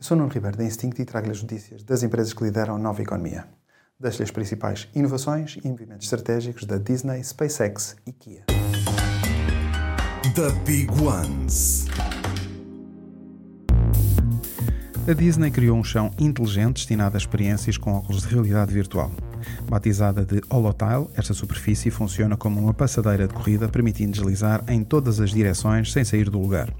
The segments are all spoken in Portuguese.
Eu sou Nuno Ribeiro da Instinct e trago-lhe as notícias das empresas que lideram a nova economia. Deixo-lhe as principais inovações e movimentos estratégicos da Disney, SpaceX e Kia. The Big Ones. A Disney criou um chão inteligente destinado a experiências com óculos de realidade virtual. Batizada de Holotile, esta superfície funciona como uma passadeira de corrida, permitindo deslizar em todas as direções sem sair do lugar.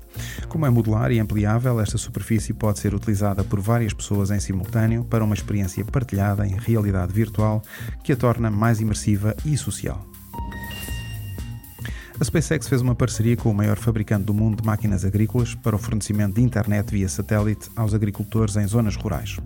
Como é modular e ampliável, esta superfície pode ser utilizada por várias pessoas em simultâneo para uma experiência partilhada em realidade virtual que a torna mais imersiva e social. A SpaceX fez uma parceria com o maior fabricante do mundo de máquinas agrícolas para o fornecimento de internet via satélite aos agricultores em zonas rurais.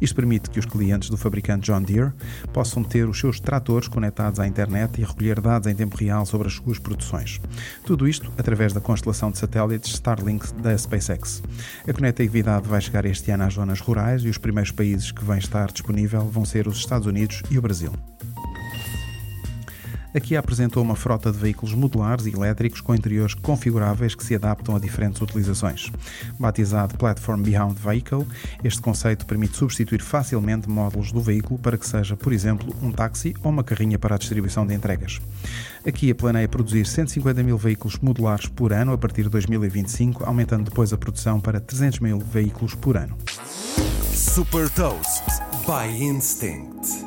Isto permite que os clientes do fabricante John Deere possam ter os seus tratores conectados à internet e recolher dados em tempo real sobre as suas produções. Tudo isto através da constelação de satélites Starlink da SpaceX. A conectividade vai chegar este ano às zonas rurais e os primeiros países que vão estar disponível vão ser os Estados Unidos e o Brasil. Aqui apresentou uma frota de veículos modulares e elétricos com interiores configuráveis que se adaptam a diferentes utilizações. Batizado Platform Beyond Vehicle, este conceito permite substituir facilmente módulos do veículo para que seja, por exemplo, um táxi ou uma carrinha para a distribuição de entregas. Aqui a planeia produzir 150 mil veículos modulares por ano a partir de 2025, aumentando depois a produção para 300 mil veículos por ano. Super Toast by Instinct.